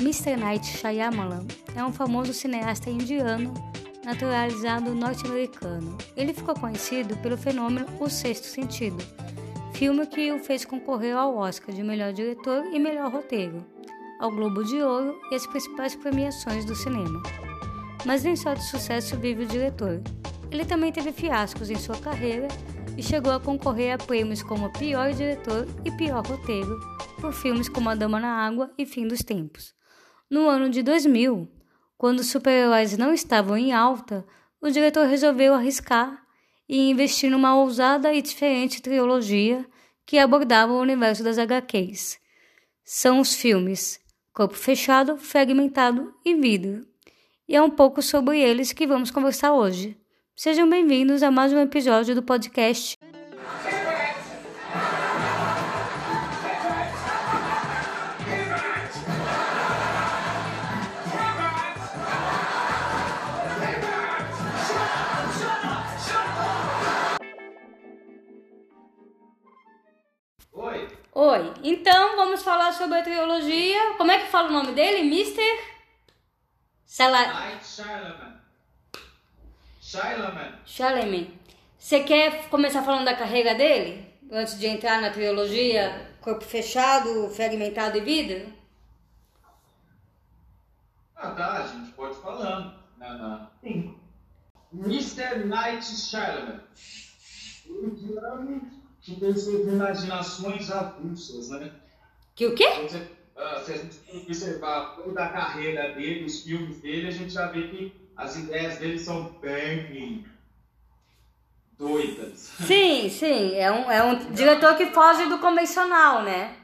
Mr. Night Shyamalan é um famoso cineasta indiano naturalizado norte-americano. Ele ficou conhecido pelo fenômeno O Sexto Sentido, filme que o fez concorrer ao Oscar de melhor diretor e melhor roteiro, ao Globo de Ouro e as principais premiações do cinema. Mas nem só de sucesso vive o diretor. Ele também teve fiascos em sua carreira e chegou a concorrer a prêmios como pior diretor e pior roteiro por filmes como A Dama na Água e Fim dos Tempos. No ano de 2000, quando os super-heróis não estavam em alta, o diretor resolveu arriscar e investir numa ousada e diferente trilogia que abordava o universo das HQs. São os filmes Corpo Fechado, Fragmentado e Vidro. E é um pouco sobre eles que vamos conversar hoje. Sejam bem-vindos a mais um episódio do podcast Oi, então vamos falar sobre a trilogia. Como é que fala o nome dele? Mr. Sala... Night Shyamalan. Shyamalan. Shyamalan. Você quer começar falando da carreira dele? Antes de entrar na trilogia Corpo Fechado, Fragmentado e Vida? Ah, tá. A gente pode ir falando. Não, não. Sim. Mr. Night Shyamalan que tem suas imaginações avulsas, né? Que o quê? Você, uh, se a gente observar toda a carreira dele, os filmes dele, a gente já vê que as ideias dele são bem doidas. Sim, sim. É um, é um diretor que foge do convencional, né?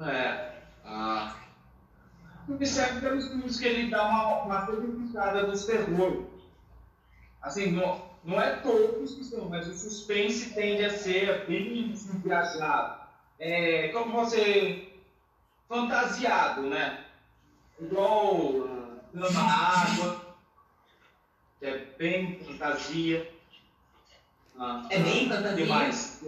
É. Ah, observe pelos filmes que ele dá uma, uma revisitada dos terror. Assim, no, não é todos que são, mas o suspense tende a ser bem viajado. É, como você. fantasiado, né? Igual uh, Dama Água, que é bem fantasia. Ah, é bem fantasia? Demais.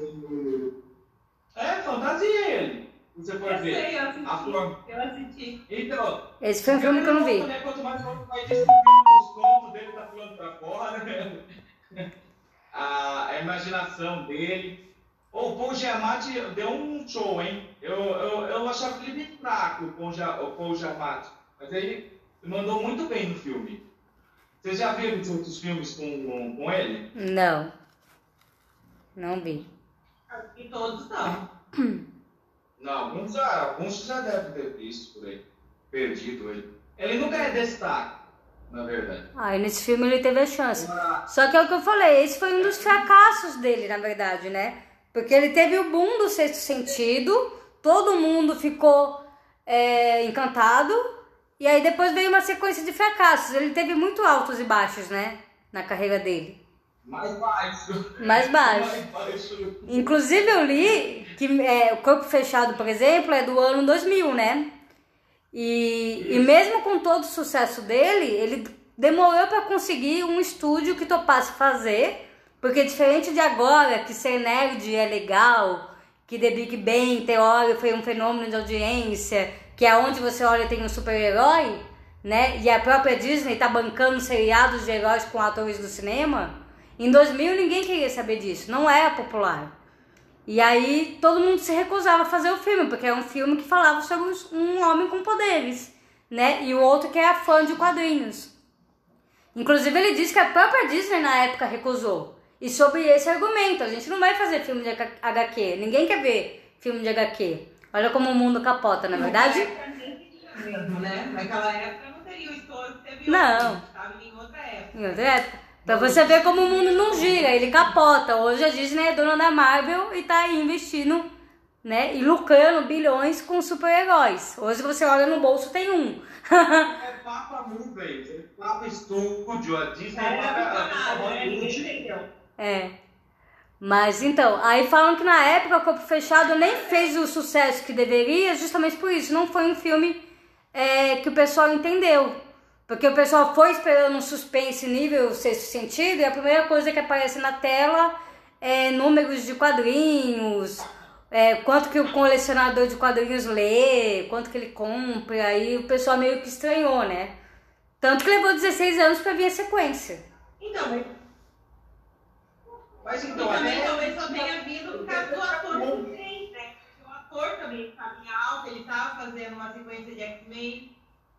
É, fantasia ele. Você pode eu ver. Sei, eu assisti. Eu assisti. Então. Esse foi um filme que eu não vi. Né, quanto mais vai descobrindo os contos dele, tá pulando pra fora, né? A, a imaginação dele. O Paul Giamatti deu um show, hein? Eu, eu, eu achava ele bem fraco, o Paul, o Paul Giamatti. Mas ele mandou muito bem no filme. Vocês já viram os outros filmes com, com, com ele? Não. Não vi. E todos não. Não, alguns já, alguns já devem ter visto por aí. Perdido ele. Ele nunca é destaque na verdade. Ah, e nesse filme ele teve a chance. Só que é o que eu falei, esse foi um dos fracassos dele, na verdade, né? Porque ele teve o boom do sexto sentido, todo mundo ficou é, encantado, e aí depois veio uma sequência de fracassos. Ele teve muito altos e baixos, né? Na carreira dele. Mais baixo. Mais baixo. Mais baixo. Inclusive eu li que é, o Corpo Fechado, por exemplo, é do ano 2000, né? E, e mesmo com todo o sucesso dele, ele demorou para conseguir um estúdio que topasse fazer, porque diferente de agora, que ser nerd é legal, que The Big Bang Theory foi um fenômeno de audiência, que é onde você olha tem um super-herói, né? E a própria Disney tá bancando seriados de heróis com atores do cinema. Em 2000 ninguém queria saber disso, não era popular. E aí todo mundo se recusava a fazer o filme, porque é um filme que falava sobre um homem com poderes, né? E o outro que era fã de quadrinhos. Inclusive ele disse que a própria Disney na época recusou. E sobre esse argumento, a gente não vai fazer filme de HQ, ninguém quer ver filme de HQ. Olha como o mundo capota, na é verdade? Mesmo, né? Naquela época não teria o estouro que teve não. hoje. Estava em outra época. Em outra época. Pra você ver como o mundo não gira, ele capota. Hoje a Disney é dona da Marvel e tá aí investindo, né? E lucrando bilhões com super-heróis. Hoje você olha no bolso, tem um. é Papa Movies, é Papa Studio, a Disney é, Papa É. Mas então, aí falam que na época o Corpo Fechado nem fez o sucesso que deveria, justamente por isso. Não foi um filme é, que o pessoal entendeu. Porque o pessoal foi esperando um suspense nível sexto sentido e a primeira coisa que aparece na tela é números de quadrinhos, é, quanto que o colecionador de quadrinhos lê, quanto que ele compra, aí o pessoal meio que estranhou, né? Tanto que levou 16 anos pra vir a sequência. Então, mas Mas e então, também até- talvez só tenha vindo por causa do ator fez, né? O ator também estava em alta, ele estava fazendo uma sequência de X-Men.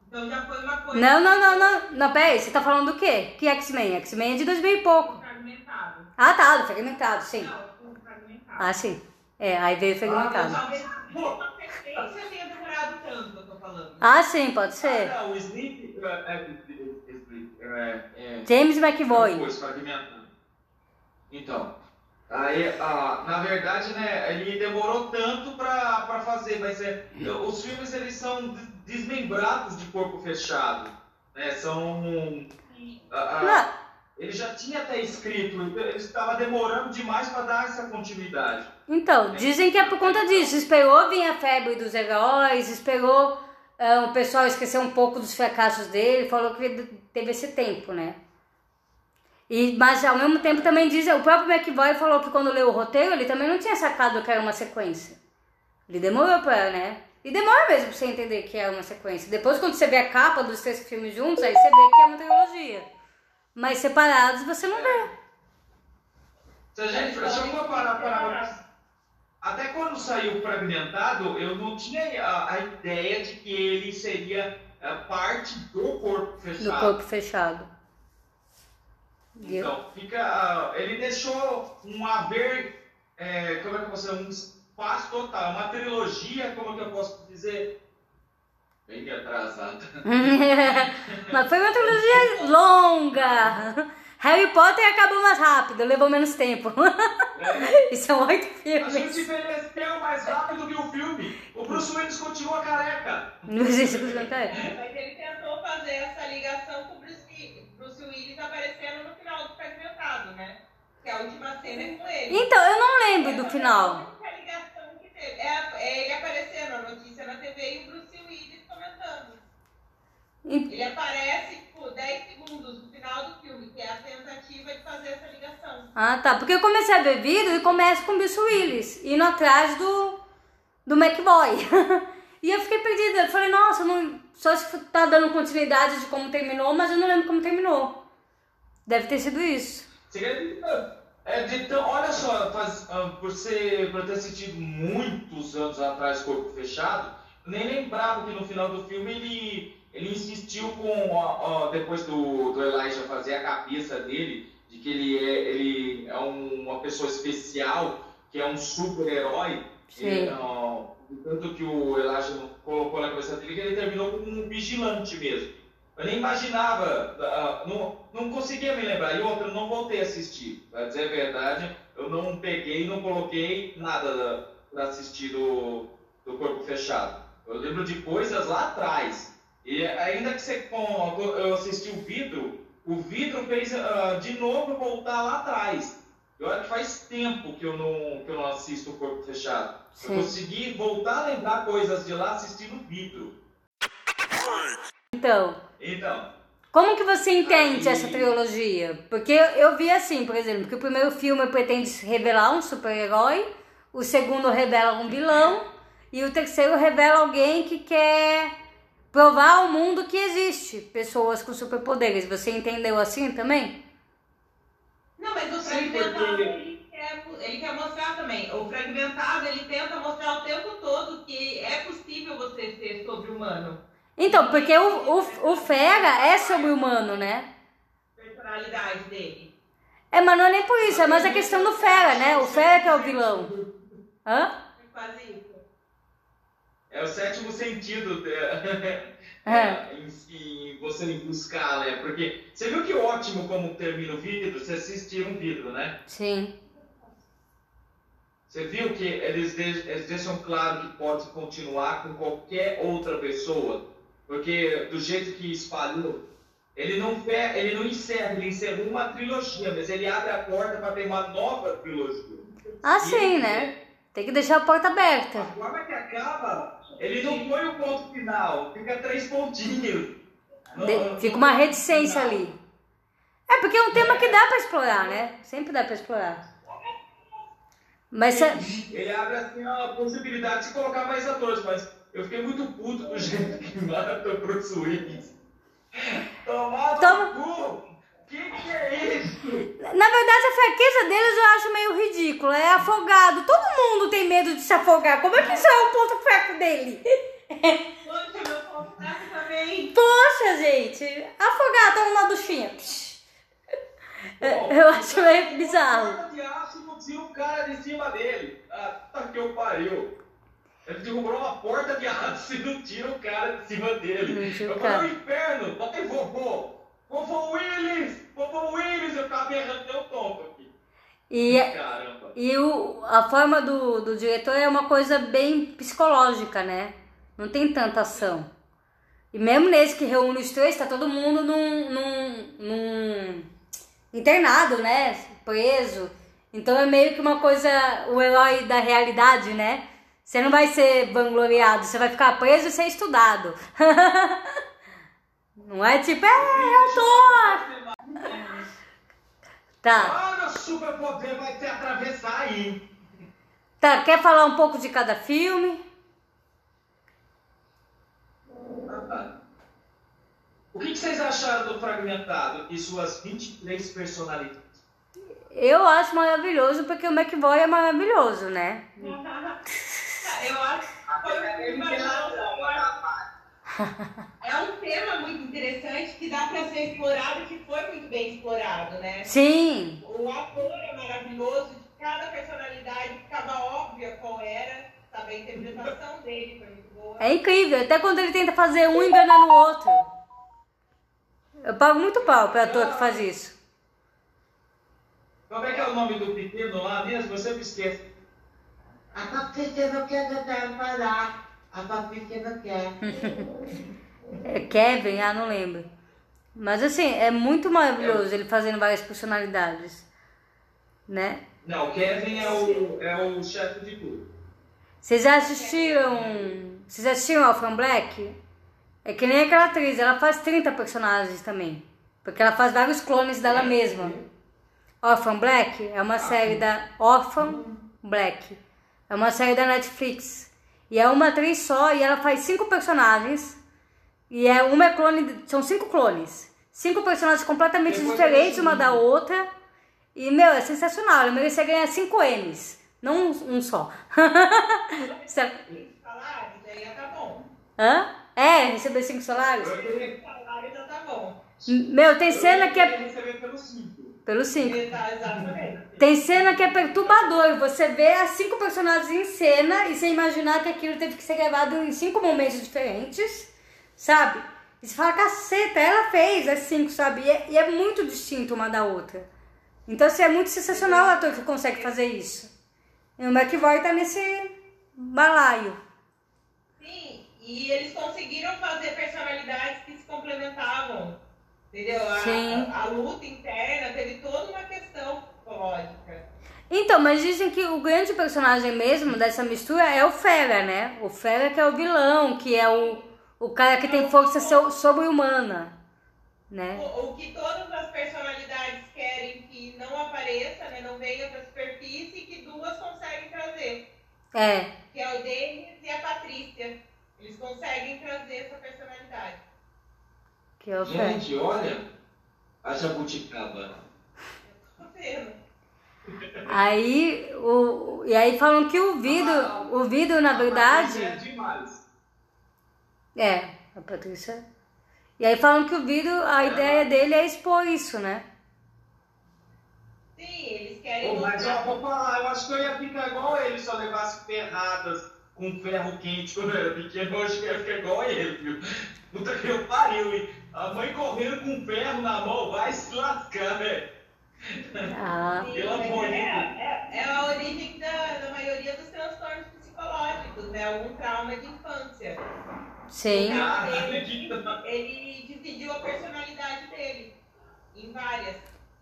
Então já foi uma coisa Não, não, não, não. Não, peraí, você tá falando do quê? Que X-Men? X-Men é de 2000 e pouco. fragmentado. Ah, tá, do fragmentado, sim. Não, o fragmentado. Ah, sim. É, aí veio o fragmentado. Talvez a sequência tenha demorado tanto, eu tô falando. Ah, sim, pode ser. Ah, não, o Sleep. É, é, Sleep, é, é, James McVoy. Depois, fragmentado. Então, aí, ah, na verdade, né, ele demorou tanto pra fazer, mas é, os filmes eles são des- desmembrados de corpo fechado, né, são... ah, ah, Não, ele já tinha até escrito, então ele estava demorando demais para dar essa continuidade. Então, dizem que é por conta disso. Esperou vir a febre dos heróis, esperou ah, o pessoal esquecer um pouco dos fracassos dele, falou que teve esse tempo, né? E, mas ao mesmo tempo também dizem, o próprio McVoy falou que quando leu o roteiro, ele também não tinha sacado que era uma sequência. Ele demorou pra, né? E demora mesmo pra você entender que é uma sequência. Depois, quando você vê a capa dos três filmes juntos, aí você vê que é uma trilogia. Mas separados você não vê. Se a gente se eu for parar para até quando saiu fragmentado, eu não tinha a, a ideia de que ele seria eh, parte do corpo Do fechado. corpo fechado. Então, fica. ah, ele deixou um haver. eh, como é que eu posso dizer? Um espaço total, uma trilogia, como que eu posso dizer? Bem atrasada. Mas foi uma trilogia longa. Harry Potter acabou mais rápido, levou menos tempo. É, E são oito a gente filmes. envelheceu mais rápido que o filme. O Bruce Willis continua careca. Não sei se você Mas ele tentou fazer essa ligação com o Bruce, Willis- Bruce Willis aparecendo no final do fragmentado, né? Que a última cena é com ele. Então, eu não lembro Essa do final. a única ligação que teve. É, é ele aparecendo, a notícia na TV e o Bruce Willis comentando. E- Ele aparece, tipo, 10 segundos no final do filme, que é a tentativa de fazer essa ligação. Ah, tá. Porque eu comecei a ver vídeo e começa com o Bruce Willis, indo atrás do, do McBoy. e eu fiquei perdida. Eu falei, nossa, não, só se tá dando continuidade de como terminou, mas eu não lembro como terminou. Deve ter sido isso. Você acredita? É de tão, olha só, faz, ah, por, ser, por ter assistido muitos anos atrás Corpo Fechado, nem lembrava que no final do filme ele, ele insistiu com, ó, ó, depois do, do Elijah fazer a cabeça dele, de que ele é, ele é um- uma pessoa especial, que é um super-herói. Tanto que o Elijah colocou na cabeça dele que ele terminou como um vigilante mesmo. Eu nem imaginava, ah, não, não conseguia me lembrar. E outra, eu não voltei a assistir. Pra dizer a verdade, eu não peguei, não coloquei nada para assistir do, do Corpo Fechado. Eu lembro de coisas lá atrás. E ainda que você, com, eu assisti o vidro, o vidro fez ah, de novo voltar lá atrás. Eu acho que faz tempo que eu não, que eu não assisto o Corpo Fechado. Sim. Eu consegui voltar a lembrar coisas de lá assistindo o vidro. Então, Então, como que você entende Aí- essa trilogia? Porque eu, vi assim, por exemplo, que o primeiro filme pretende revelar um super-herói, o segundo revela um vilão, e o terceiro revela alguém que quer provar ao mundo que existe pessoas com superpoderes. Você entendeu assim também? Não, mas o fragmentado ele, quer, ele quer mostrar também. O fragmentado ele tenta mostrar o tempo todo que é possível você ser sobre-humano. Então, porque o, o, o Fera é sobre-humano, né? Personalidade dele. É, mas não é nem por isso, é mais a questão do Fera, né? O Fera que é o vilão. Hã? É quase isso. é o sétimo sentido de- É. em, em você buscar, né? Porque você viu que ótimo como termina o vidro? Você assistiu um vidro, né? Sim. Você viu que eles, de- eles deixam claro que pode continuar com qualquer outra pessoa? Porque do jeito que espalhou, ele não, ele não encerra, ele encerrou uma trilogia, mas ele abre a porta para ter uma nova trilogia. Ah, sim, né? Tem que deixar a porta aberta. A forma que acaba, ele não põe o ponto final, fica três pontinhos. De- fica uma reticência ali. É porque é um tema que dá pra explorar, né? Sempre dá pra explorar. Mas ele, ele abre assim a possibilidade de colocar mais atores, mas eu fiquei muito puto com o jeito que mata o Bruce Willis. Tomado Toma... cu! Que que é isso? Na verdade, a fraqueza deles eu acho meio ridícula. É afogado. Todo mundo tem medo de se afogar. Como é que isso é o ponto fraco dele? Poxa, meu ponto fraco também. Poxa, gente. Afogar, toma uma duchinha. Bom, eu acho meio bizarro. de aço não tinha um cara de cima dele. Ah, tá que eu pariu. Ele derrubou uma porta de aço e não tira o cara de cima dele. Eu falei, o inferno, vai vovô. Vovô Willis! Vovô Willis! Eu tava errando teu tonto aqui. E, é- Caramba. e o, a forma do, do diretor é uma coisa bem psicológica, né? Não tem tanta ação. E mesmo nesse que reúne os três, tá todo mundo num, num, num internado, né? Preso. Então é meio que uma coisa, o herói da realidade, né? Você não vai ser vangloriado, você vai ficar preso e ser estudado. Não é tipo, é, eu tô. Tá. Ah, meu super poder vai te atravessar aí. Tá, quer falar um pouco de cada filme? O que vocês acharam do Fragmentado e suas 23 personalidades? Eu acho maravilhoso porque o McVoy é maravilhoso, né? Eu acho que foi é um tema muito interessante que dá para ser explorado, que foi muito bem explorado, né? Sim. O ator é maravilhoso, de cada personalidade ficava óbvia qual era, sabe? A interpretação dele foi muito boa. É incrível, até quando ele tenta fazer um enganando o outro. Eu pago muito pau para ator que faz isso. Como é que é o nome do pequeno lá mesmo? Você me esquece. É Kevin, ah, não lembro. Mas assim, é muito maravilhoso ele fazendo várias personalidades. Né? Não, Kevin é o, é o chefe de tudo. Vocês já assistiram. Vocês assistiram Alpha Black? É que nem aquela atriz, ela faz 30 personagens também. Porque ela faz vários clones dela mesma. Orphan Black é uma série da Orphan Black. É uma série da Netflix. E é uma atriz só e ela faz cinco personagens. E é uma é clone, são cinco clones. Cinco personagens completamente diferentes uma da outra. E, meu, é sensacional. Ela merecia ganhar cinco M's, não um, um só. salários, aí tá bom. Hã? É, receber cinco salários? Salário já tá bom. Meu, tem cena que é. Pelo 5. Exatamente. Tem cena que é perturbador. Você vê as cinco personagens em cena e você imaginar que aquilo teve que ser gravado em cinco momentos diferentes, sabe? E você fala, caceta, ela fez as cinco, sabe? E é, e é muito distinto uma da outra. Então, assim, é muito sensacional o ator que consegue fazer isso. E o McVoy tá nesse balaio. Sim, e eles conseguiram fazer personalidades que se complementavam. Entendeu? A, a, a, luta interna teve toda uma questão psicológica. Então, mas dizem que o grande personagem mesmo dessa mistura é o Fera, né? O Fera que é o vilão, que é o, o cara que tem força sobre-humana, né? O, o, que todas as personalidades querem que não apareça, né? Não venha pra superfície e que duas conseguem trazer. É. Que é o Denis e a Patrícia. Eles conseguem trazer essa personalidade. Que é o Gente, olha a jabuticaba. Aí, o, e aí falam que o vidro, ah, o vidro na verdade. É demais. É, a Patrícia. E aí falam que o vidro, a é, ideia dele é expor isso, né? Sim, eles querem. Pô, mas eu vou falar, eu acho que eu ia ficar igual ele se eu levasse ferradas com ferro quente quando eu era pequeno. Eu acho que ia ficar igual ele, viu? Puta que eu pariu, hein? A mãe correndo com ferro na mão, vai se lascar, velho. Ah. Pelo amor é. É, é a origem da, da maioria dos transtornos psicológicos, né? Algum trauma de infância. Sim. Ele, ele dividiu a personalidade dele em várias.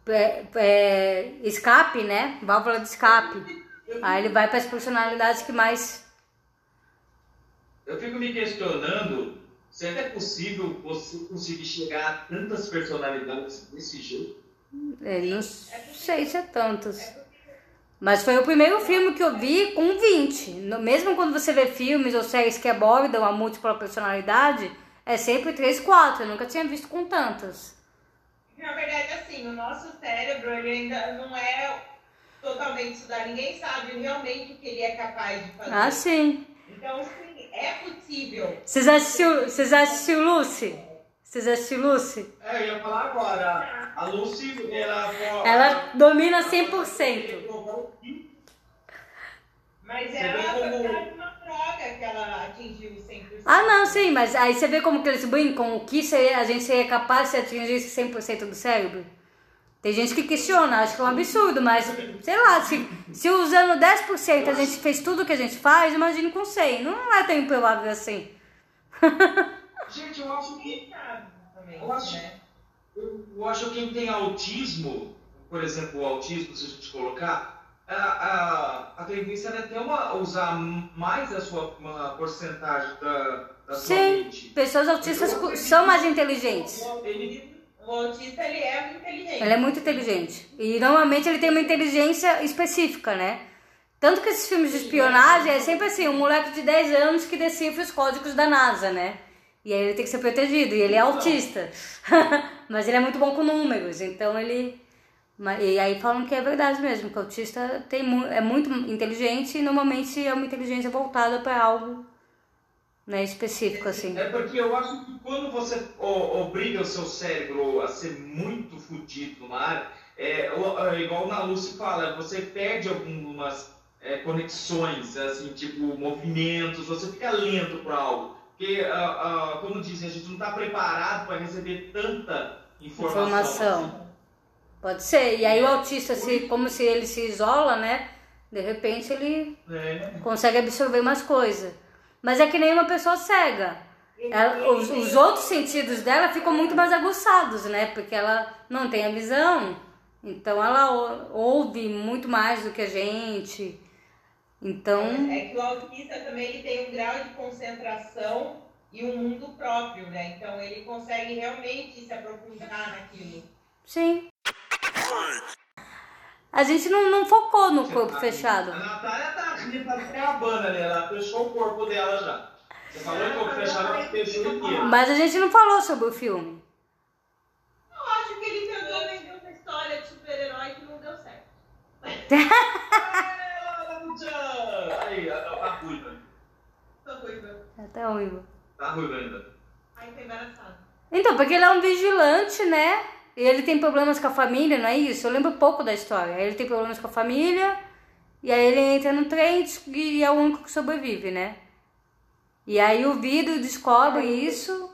É, é, escape, né? Válvula de escape. Aí ele vai para as personalidades que mais. Eu fico me questionando se é possível você conseguir chegar a tantas personalidades desse jeito. É, não sei se é tantos. Mas foi o primeiro filme que eu vi com 20. Mesmo quando você vê filmes ou séries que abordam a múltipla personalidade, é sempre 3, 4. Eu nunca tinha visto com tantas. Na verdade, assim, o nosso cérebro ele ainda não é totalmente estudado. Ninguém sabe realmente o que ele é capaz de fazer. Ah, sim. Então, sim, é possível. Vocês assistiram, vocês assistiram Lucy? Vocês assistiram Lucy? É, eu ia falar agora. A Lucy, ela... Ela domina 100%. Mas ela foi uma droga que ela atingiu 100%. Ah, não, sim, mas aí você vê como que eles brincam, o que a gente seria capaz de atingir esse 100% do cérebro? Tem gente que questiona, acho que é um absurdo, mas sei lá, se, se usando 10% a gente fez tudo o que a gente faz, imagine com 100. Não é tão improvável assim. gente, eu acho que. Eu acho, eu acho que quem tem autismo, por exemplo, o autismo, se a gente colocar, a, a, a tendência é ter uma, usar mais a sua uma porcentagem da, da Sim, sua mente. pessoas autistas são mais inteligentes. Ele, o autista ele é muito inteligente. Ele é muito inteligente. E normalmente ele tem uma inteligência específica, né? Tanto que esses filmes de espionagem é sempre assim, um moleque de 10 anos que decifra os códigos da NASA, né? E aí ele tem que ser protegido, e ele é autista. Mas ele é muito bom com números, então ele e aí falam que é verdade mesmo, que o autista tem, é muito inteligente e normalmente é uma inteligência voltada para algo né, específico, assim. É porque eu acho que quando você obriga o seu cérebro a ser muito fodido numa área, é, é, igual na Lucy fala, você perde algumas é, conexões, assim, tipo movimentos, você fica lento para algo. Porque, uh, uh, como dizem, a gente não está preparado para receber tanta informação. informação. Assim. Pode ser. E aí o autista, se, como se ele se isola, né? De repente ele é. consegue absorver mais coisa. Mas é que nem uma pessoa cega. Ela, os, os, outros sentidos dela ficam muito mais aguçados, né? Porque ela não tem a visão. Então ela ouve muito mais do que a gente. Então. É que o autista também ele tem um grau de concentração e um mundo próprio, né? Então ele consegue realmente se aprofundar naquilo. Sim. A gente não, não focou no corpo tá, fechado. A Natália tá acabando ali, ela fechou o corpo dela já. Você falou em corpo fechado, ela fechou inteiro. Mas a gente não falou sobre o filme. Eu acho que ele tentou vender uma história de super-herói que não deu certo. Aí, tá ruiva. Tá ruiva. Tá ruiva. Tá ruiva ainda. Aí tá embaraçado. Então, porque ele é um vigilante, né? Ele tem problemas com a família, não é isso? Eu lembro pouco da história. Ele tem problemas com a família, e aí ele entra no trem e é o único que sobrevive, né? E aí o vidro descobre isso.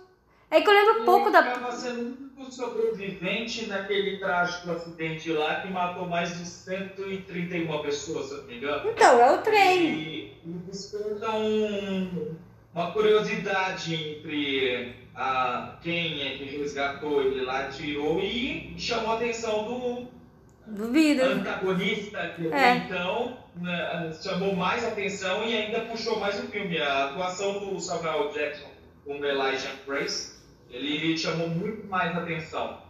É que eu lembro pouco da. Ele sendo o único sobrevivente naquele trágico acidente lá que matou mais de 131 pessoas, se não me engano. Então, é o trem. E, e desperta um, uma curiosidade entre a, quem é que resgatou ele lá, tirou e chamou a atenção do, antagonista, que é. então né, chamou mais atenção e ainda puxou mais o filme. A atuação do Samuel Jackson com Elijah Grace, ele chamou muito mais atenção.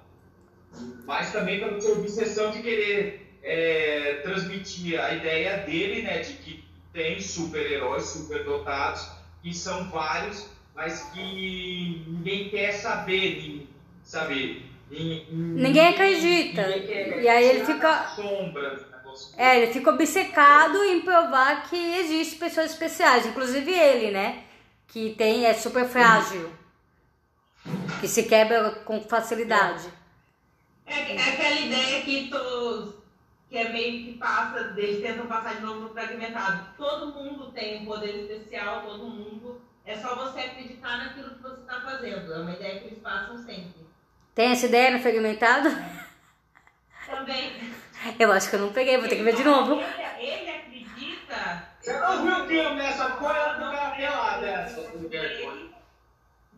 Mas também pela sua obsessão de querer é, transmitir a ideia dele, né, de que tem super-heróis, super-dotados, e são vários, mas que ninguém quer saber, sabe? Ninguém acredita. Ninguém e aí ele fica. Sombra. É, ele fica obcecado em provar que existe pessoas especiais, inclusive ele, né? Que tem, é super frágil. Que se quebra com facilidade. É, é aquela ideia que todos que é meio que passa, eles tentam passar de novo no fragmentado. Todo mundo tem um poder especial, todo mundo é só você acreditar naquilo que você está fazendo. É uma ideia que eles passam sempre. Tem essa ideia no fragmentado? Também. Eu acho que eu não peguei, vou ter que ver de novo. Ele, ele acredita. Você não viu o filme nessa coisa do cara dessa?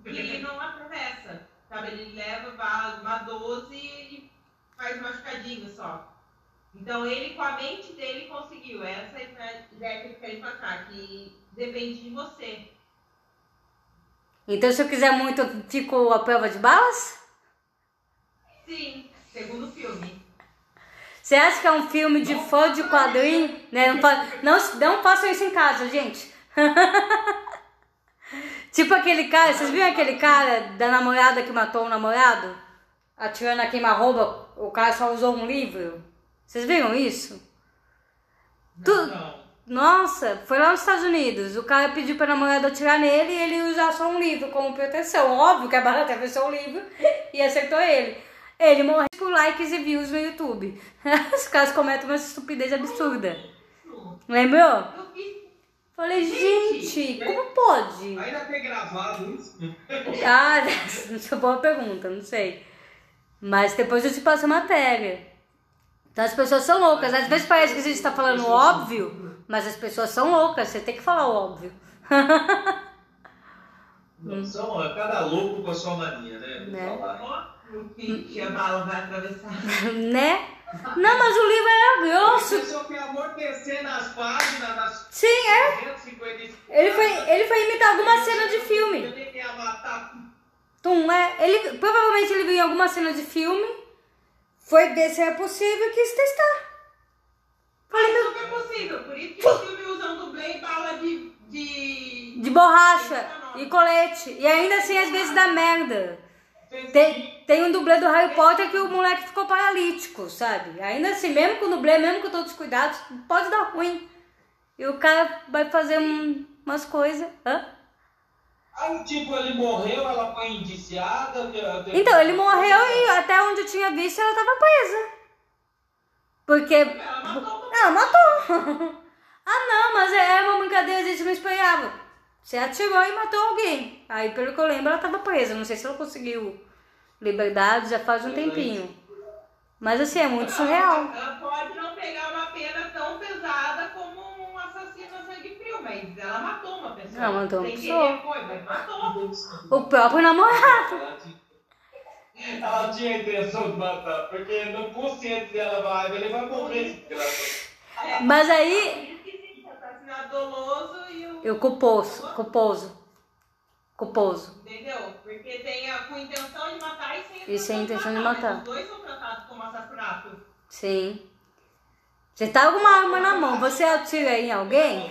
Ele não atravessa. Sabe? Ele leva uma 12 e faz machucadinho só. Então ele com a mente dele conseguiu. Essa é a ideia que ele quer passar, que depende de você. Então, se eu quiser muito, eu fico a prova de balas? Sim, segundo o filme. Você acha que é um filme de fã de quadrinho? Né? Não, não, não façam isso em casa, gente. tipo aquele cara, vocês viram aquele cara da namorada que matou o namorado? Atirando a queima-roupa, o cara só usou um livro. Vocês viram isso? Tu- Não. Nossa, foi lá nos Estados Unidos. O cara pediu pra namorada atirar nele e ele usar só um livro como proteção. Óbvio que a barata atravessou o livro e acertou ele. Ele morreu por likes e views no YouTube. Os caras cometem uma estupidez absurda. Lembrou? Falei, Gente, gente, como pode? Ainda tem gravado isso? Ah, essa é boa pergunta, não sei. Mas depois eu te passo a matéria. Então as pessoas são loucas. Às vezes parece que a gente tá falando óbvio, mas as pessoas são loucas. Você tem que falar o óbvio. Não são, é cada louco com a sua mania, né? Né? falar. Ó, o que, a bala vai atravessar. né? Não, mas o livro era A grosso. pessoa quer amortecer nas páginas, nas Sim, é. 250 Ele foi, ele foi imitar alguma cena de Eu filme. nem ia matar. Tum, é. Ele, provavelmente ele viu em alguma cena de filme. Foi ver se era possível e quis testar. Falei, Mas meu, super possível. Por isso que o filme usa um dublê e bala de. de... de borracha e colete. E ainda assim, às vezes dá merda. Tem, tem um dublê do Harry Potter que o moleque ficou paralítico, sabe? Ainda assim, mesmo com o dublê, mesmo com todos os cuidados, pode dar ruim. E o cara vai fazer um- umas coisas. Hã? Aí, tipo, ele morreu, ela foi indiciada. Então, ele morreu e até onde eu tinha visto ela tava presa. Porque. Ela matou Ela matou. ah, não, mas era uma brincadeira, a gente não esperava. Você atirou e matou alguém. Aí, pelo que eu lembro, ela tava presa. Não sei se ela conseguiu liberdade, já faz um tempinho. Mas assim, é muito surreal. Ela pode não pegar uma pena tão pesada como um assassino a sangue frio, mas ela matou uma pessoa. Ela matou uma pessoa. foi, mas matou. O próprio namorado. Ela tinha, ela tinha a intenção de matar, porque no consciente dela vai, ele vai morrer. Mas aí. e. Eu culposo, culposo. Culposo. Entendeu? Porque tem a com intenção de matar e sem intenção, E sem intenção de matar. Os dois são tratados como assassinato. Sim. Você tá com uma arma na mão, você atira em alguém?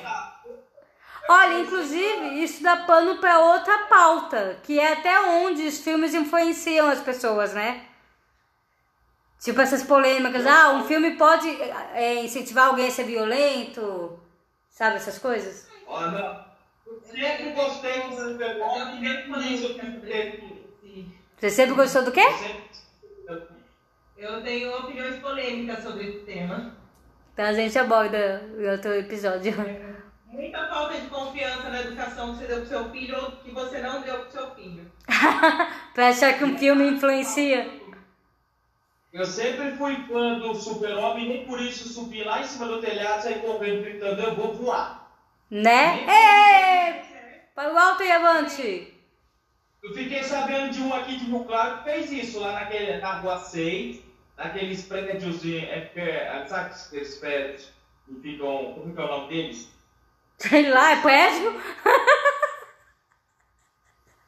Olha, inclusive, isso dá pano pra outra pauta, que é até onde os filmes influenciam as pessoas, né? Tipo essas polêmicas, ah, um filme pode é, incentivar alguém a ser violento, sabe essas coisas? Não. Eu sempre gostei do nem por isso eu tendo. esse- Você sempre gostou do quê? Eu sempre- Eu tenho opiniões polêmicas sobre esse tema. Então a gente aborda em outro episódio. Muita falta de confiança na educação que você deu pro seu filho ou que você não deu pro seu filho. pra achar que um filme influencia. Eu sempre fui fã do Super-Homem, nem por isso subi lá em cima do telhado, saí correndo, gritando, eu vou voar. Né? Ei! Para o alto e avante! Eu fiquei sabendo de um aqui de Rio Claro que fez isso lá naquele, na rua 6, naqueles prédios, é, é, sabe aqueles prédios que ficam, como que é o nome deles? Sei lá, é prédio?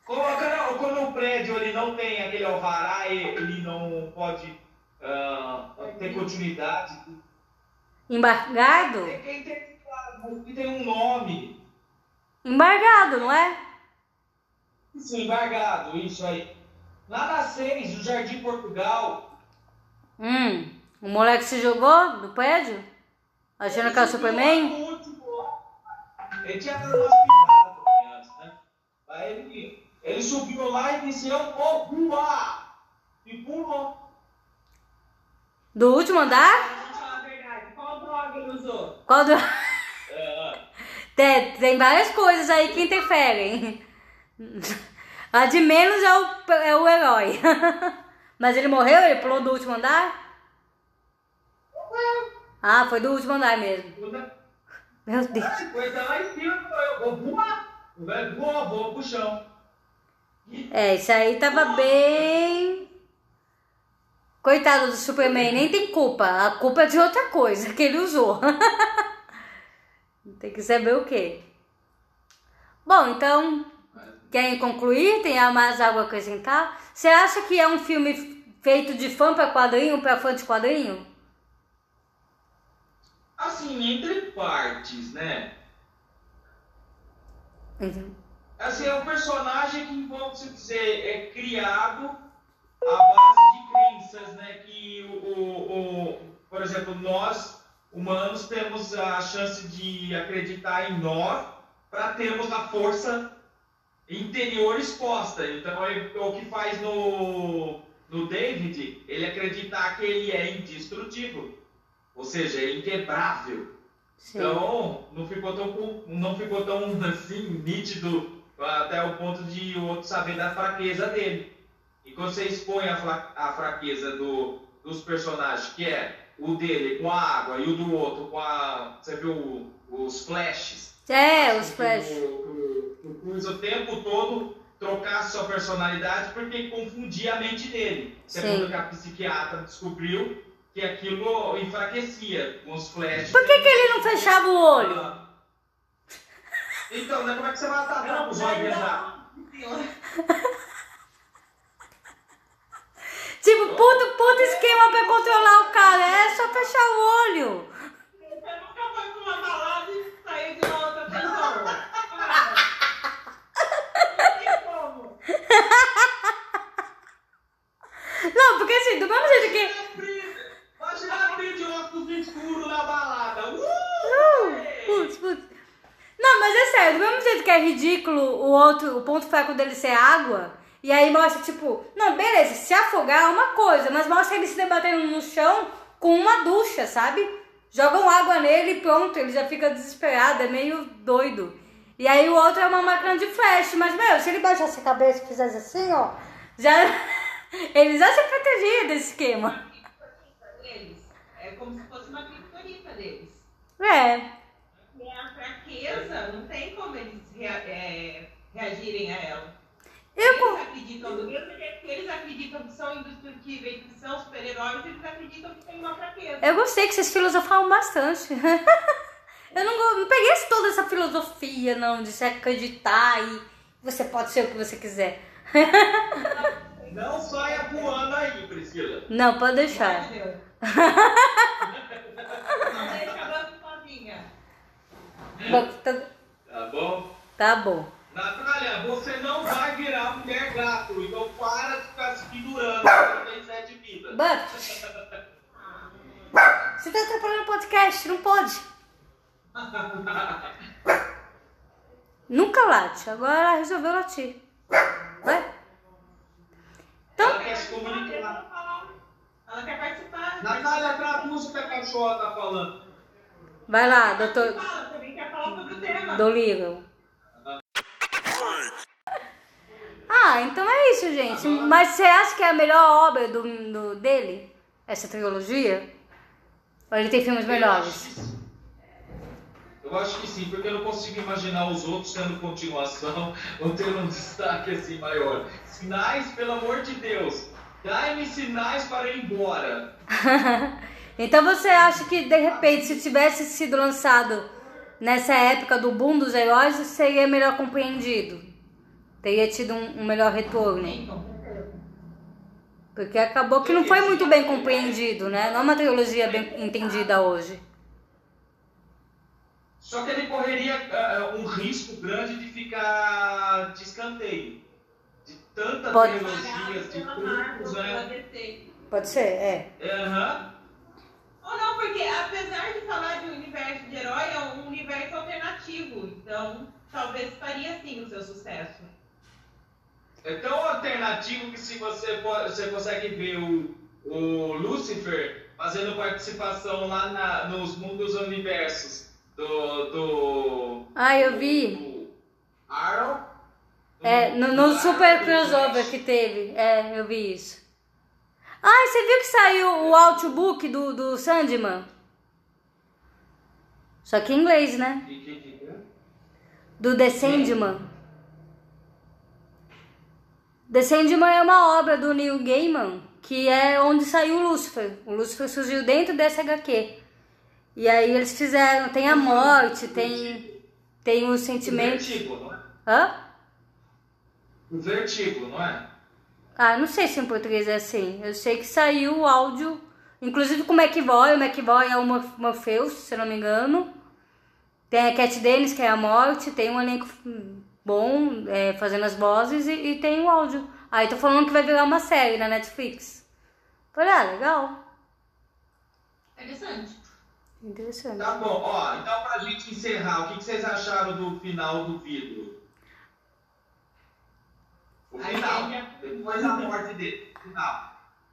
Coloca, não, quando o prédio ele não tem aquele alvará, ele não pode ah, ter continuidade. Embargado? Tem, tem, tem, um nome. Embargado, não é? Isso, embargado, isso aí. Lá na 6, o Jardim Portugal, Hum, o moleque se jogou do prédio? Achando que era o Superman? Último Ele tinha dado umas picadas antes, né? Aí ele, ele subiu lá e disse, eu vou voar! E pulou. Do último andar? A verdade. Qual droga ele usou? Qual do... É, Tem, tem várias coisas aí que interferem. A de menos é o, é o herói. Mas ele morreu? Ele pulou do último andar? Ah, foi do último andar mesmo. Meu Deus. Coisa lá em cima, vou voar. O velho voou, voou pro chão. É, isso aí tava bem. Coitado do Superman, nem tem culpa. A culpa é de outra coisa que ele usou. tem que saber o quê. Bom, então, querem concluir? Tem mais algo a acrescentar? Você acha que é um filme feito de fã para quadrinho, para fã de quadrinho? Assim, entre partes, né? Uhum. Assim, é um personagem que, vamos dizer, é criado à base de crenças, né? Que, o, o, o, por exemplo, nós, humanos, temos a chance de acreditar em nós para termos a força interior exposta. Então, é o que faz no, no David, ele acreditar que ele é indestrutível, ou seja, é inquebrável. Sim. Então, não ficou tão, não ficou tão assim, nítido até o ponto de o outro saber da fraqueza dele. E quando você expõe a, fra- a fraqueza do, dos personagens, que é o dele com a água e o do outro com a. Você viu o- os flashes? É, os Que flash. O, Cruz o tempo todo trocasse sua personalidade porque confundia a mente dele. Segundo Sim. que a psiquiatra descobriu que aquilo enfraquecia com os flashes. Por que, que ele não fechava o olho? Então, né, como é que você vai atacar os olhos? Tipo, puto, puto esquema pra controlar o cara. É só fechar o olho. Você nunca foi pra uma balada e saiu de uma outra pessoa. Não tem como. Não, porque assim, do mesmo jeito que. Imagina abrir de óculos escuro na balada. Uh! Putz, putz. Não, mas é sério, do mesmo jeito que é ridículo o outro, o ponto fraco dele ser água, e aí mostra, tipo, não, beleza, se afogar é uma coisa, mas mostra ele se debatendo no chão com uma ducha, sabe? Jogam água nele e pronto, ele já fica desesperado, é meio doido. E aí o outro é uma máquina de flash, mas, meu, se ele baixasse a cabeça e fizesse assim, ó, já. ele já se protegia desse esquema. É como se fosse uma criptonita deles. É. E a fraqueza, não tem como eles rea- é, reagirem a ela. Eu, Eles acreditam, do mesmo jeito que eles acreditam que são indestrutíveis, que são super-heróis, eles acreditam que tem uma fraqueza. Eu gostei que vocês filosofaram bastante. Eu não, não peguei toda essa filosofia, não, de se acreditar e você pode ser o que você quiser. Não saia voando aí, Priscila. Não, pode deixar. Não deixa sozinha. Tá, Tá bom? tá bom. Natália, você não vai virar mulher gato, então para de ficar se pendurando quando tem sete vidas. But, você tá atrapalhando o podcast, não pode. Nunca late, agora ela resolveu latir. Vai. Ela quer se comunicar. Ela quer participar. Natália, traduz o que a cachorra tá falando. Vai lá, doutor Fala, também quer falar sobre o tema. Dolittle. Ah, então é isso, gente. Mas você acha que é a melhor obra do, do- dele? Essa trilogia? Ou ele tem filmes Eu acho melhores? que. Eu acho que sim, porque eu não consigo imaginar os outros tendo continuação ou tendo um destaque assim maior. Sinais, pelo amor de Deus. Dai-me sinais para ir embora. então você acha que de repente, se tivesse sido lançado nessa época do boom dos heróis, seria melhor compreendido? Teria tido um, um melhor retorno? Porque acabou que não foi muito bem compreendido, né? Não é uma trilogia bem entendida hoje. Só que ele correria ah, um risco grande de ficar de escanteio. De tantas Pode- trilogias, de pela né? Pode ser, é. Aham. Ou não, porque apesar de falar de um universo de herói, é um universo alternativo. Então, talvez faria sim o seu sucesso. É tão alternativo que se você, você consegue ver o, o Lucifer fazendo participação lá na- nos mundos universos do. do Ah, eu vi. do Arrow. É, no, no super crossover que teve. É, eu vi isso. Ah, você viu que saiu o audiobook do, do Sandman? Só que em inglês, né? Que- Do The Sandman. The Sandman é uma obra do Neil Gaiman, que é onde saiu o Lúcifer. O Lúcifer surgiu dentro dessa HQ. E aí eles fizeram, tem a morte, tem, tem O sentimentos. vertigo, não é? Hã? O vertigo, não é? Ah, não sei se em português é assim. Eu sei que saiu o áudio Inclusive com o McVoy, o McVoy é o Morpheus, se eu não me engano. Tem a Cat Dennis, que é a morte, tem um elenco bom é, fazendo as vozes e, e, tem o áudio. Aí tô falando que vai virar uma série na Netflix. Falei, ah, legal. Interessante. Interessante. Tá bom, ó, então pra gente encerrar, o que, que vocês acharam do final do vidro? O final, depois da morte dele, o final.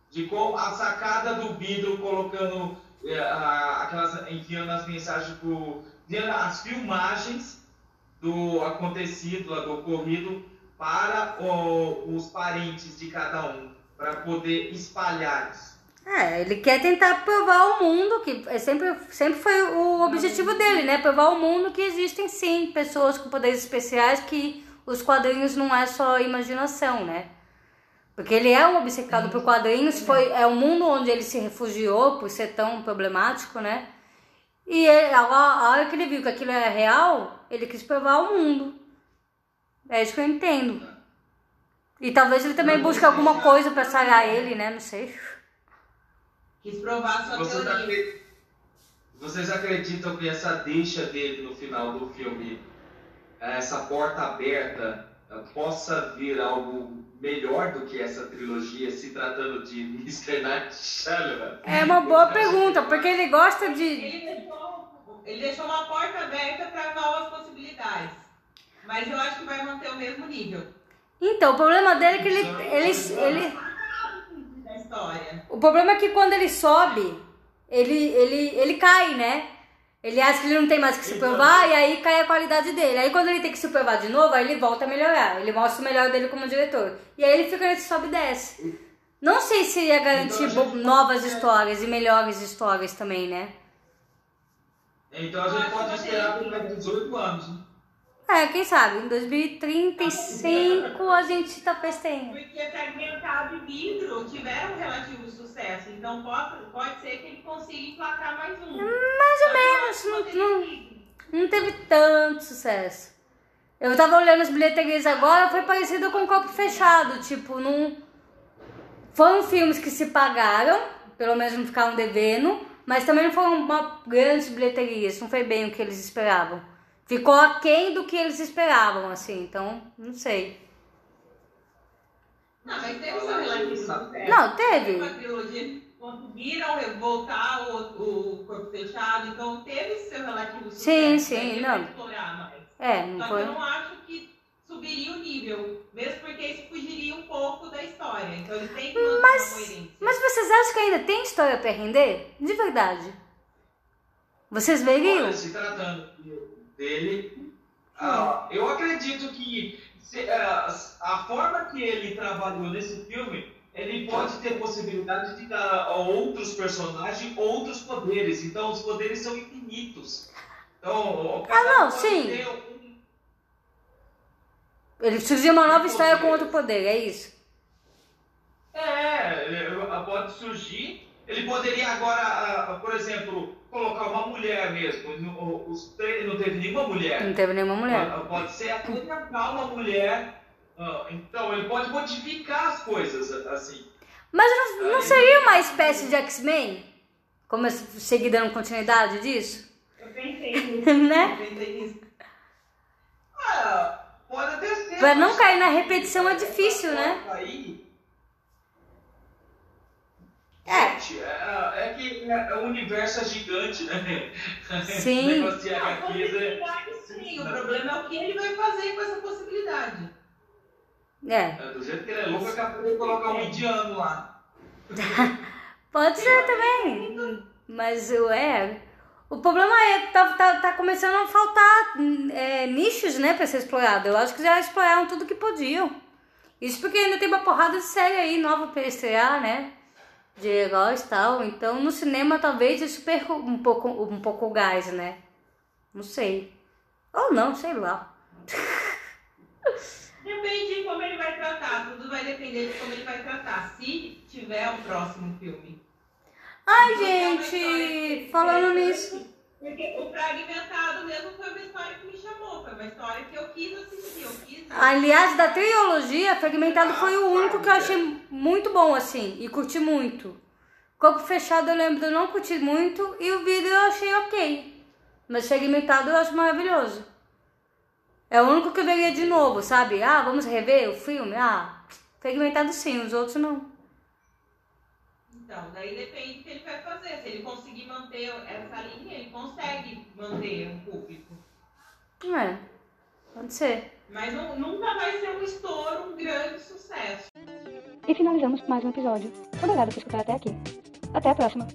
De como a sacada do vidro colocando é, aquelas, enviando as mensagens pro as filmagens do acontecido, do ocorrido, para o, os parentes de cada um, para poder espalhar isso. É, ele quer tentar provar ao mundo, que é sempre, sempre foi o objetivo dele, né? Provar ao mundo que existem sim pessoas com poderes especiais, que os quadrinhos não é só imaginação, né? Porque ele é um obcecado por quadrinhos, foi, é o mundo onde ele se refugiou por ser tão problemático, né? E ele, a, a hora que ele viu que aquilo era real, ele quis provar ao mundo. É isso que eu entendo. E talvez ele também busque alguma coisa para sarar ele, né? Não sei. Quis provar sua Vocês teoria. Acreditam, vocês acreditam que essa deixa dele no final do filme, essa porta aberta, possa vir algo melhor do que essa trilogia, se tratando de Mr. Night Shyamalan? É uma boa pergunta, porque ele gosta de... Ele deixou, ele deixou uma porta aberta para novas possibilidades. Mas eu acho que vai manter o mesmo nível. Então, o problema dele é que ele... ele, ele... Da história. O problema é que quando ele sobe, ele, ele, ele cai, né? Ele acha que ele não tem mais que se provar e aí cai a qualidade dele. Aí quando ele tem que se provar de novo, aí ele volta a melhorar. Ele mostra o melhor dele como diretor. E aí ele fica nesse sobe e desce. Não sei se ia garantir Então, novas histórias e melhores histórias também, né? Então a gente pode esperar por mais 18 anos. Né? É, quem sabe? Em 2035 a gente talvez tenha. Porque fragmentado e vidro tiveram um relativo sucesso. Então pode, pode ser que ele consiga emplacar mais um. Mais ou menos. Não, não, não teve tanto sucesso. Eu tava olhando as bilheterias agora, foi parecido com o Copo Fechado. Tipo, não. Foram filmes que se pagaram, pelo menos não ficaram devendo, mas também não foram uma grandes bilheterias, não foi bem o que eles esperavam. Ficou aquém do que eles esperavam, assim, então, não sei. Não, mas teve seu relativo sucesso. Não, teve. Uma trilogia conseguiram voltar o, o corpo fechado, então teve seu relativo sucesso. Sim, sim, Aí não. explorar mais. É, não Só que foi. eu não acho que subiria o nível, mesmo porque isso fugiria um pouco da história. Então eles têm que coerência. Mas vocês acham que ainda tem história pra render? De verdade. Vocês veriam? Olha, se tratando dele, ah, eu acredito que se- ah, a forma que ele trabalhou nesse filme, ele pode ter possibilidade de dar a outros personagens outros poderes. Então, os poderes são infinitos. Então, Ah, não, sim. um- Ele surgiu uma nova história com outro poder, é isso? É, pode surgir. Ele poderia agora, ah, por exemplo, colocar uma mulher mesmo. No- Os três não teve nenhuma mulher. Não teve nenhuma mulher. Pode- Pode ser até colocar uma mulher. ah, Então, ele pode modificar as coisas assim. Mas não, não seria uma espécie de X-Men? Como eu seguir dando continuidade disso? Eu pensei nisso. Né? Eu pensei nisso. Ah, pode até ser. Pra não cair na repetição é difícil, né? Aí, É. gente, é, é que é, o universo é gigante, né? Sim. Esse negócio de A HQs é- possibilidade sim, o problema é o que ele vai fazer com essa possibilidade. É. é, do jeito que ele é louco, é capaz de colocar um indiano lá. Pode ser também. Mas o é. O problema é que tá, tá, tá começando a faltar é, nichos, né, pra ser explorado. Eu acho que já exploraram tudo que podiam. Isso porque ainda tem uma porrada de série aí nova pra estrear, né? De heróis e tal. Então no cinema talvez isso perca um pouco, um pouco o gás, né? Não sei. Ou não, sei lá. Depende de como ele vai tratar, tudo vai depender de como ele vai tratar. Se tiver o próximo filme. Ai, Porque é gente, falando nisso. Porque o fragmentado mesmo foi uma história que me chamou, foi uma história que eu quis assistir, eu quis. Aliás, da trilogia, Fragmentado foi o único que eu achei muito bom, assim, e curti muito. Corpo fechado eu lembro, eu não curti muito e o vídeo eu achei ok. Mas segmentado eu acho maravilhoso. É o único que eu veria de novo, sabe? Ah, vamos rever o filme? Ah, segmentado sim, os outros não. Então, daí depende do que ele vai fazer. Se ele conseguir manter essa linha, ele consegue manter o público. É, pode ser. Mas não, nunca vai ser um estouro, um grande sucesso. E finalizamos mais um episódio. Obrigado por escutar até aqui. Até a próxima!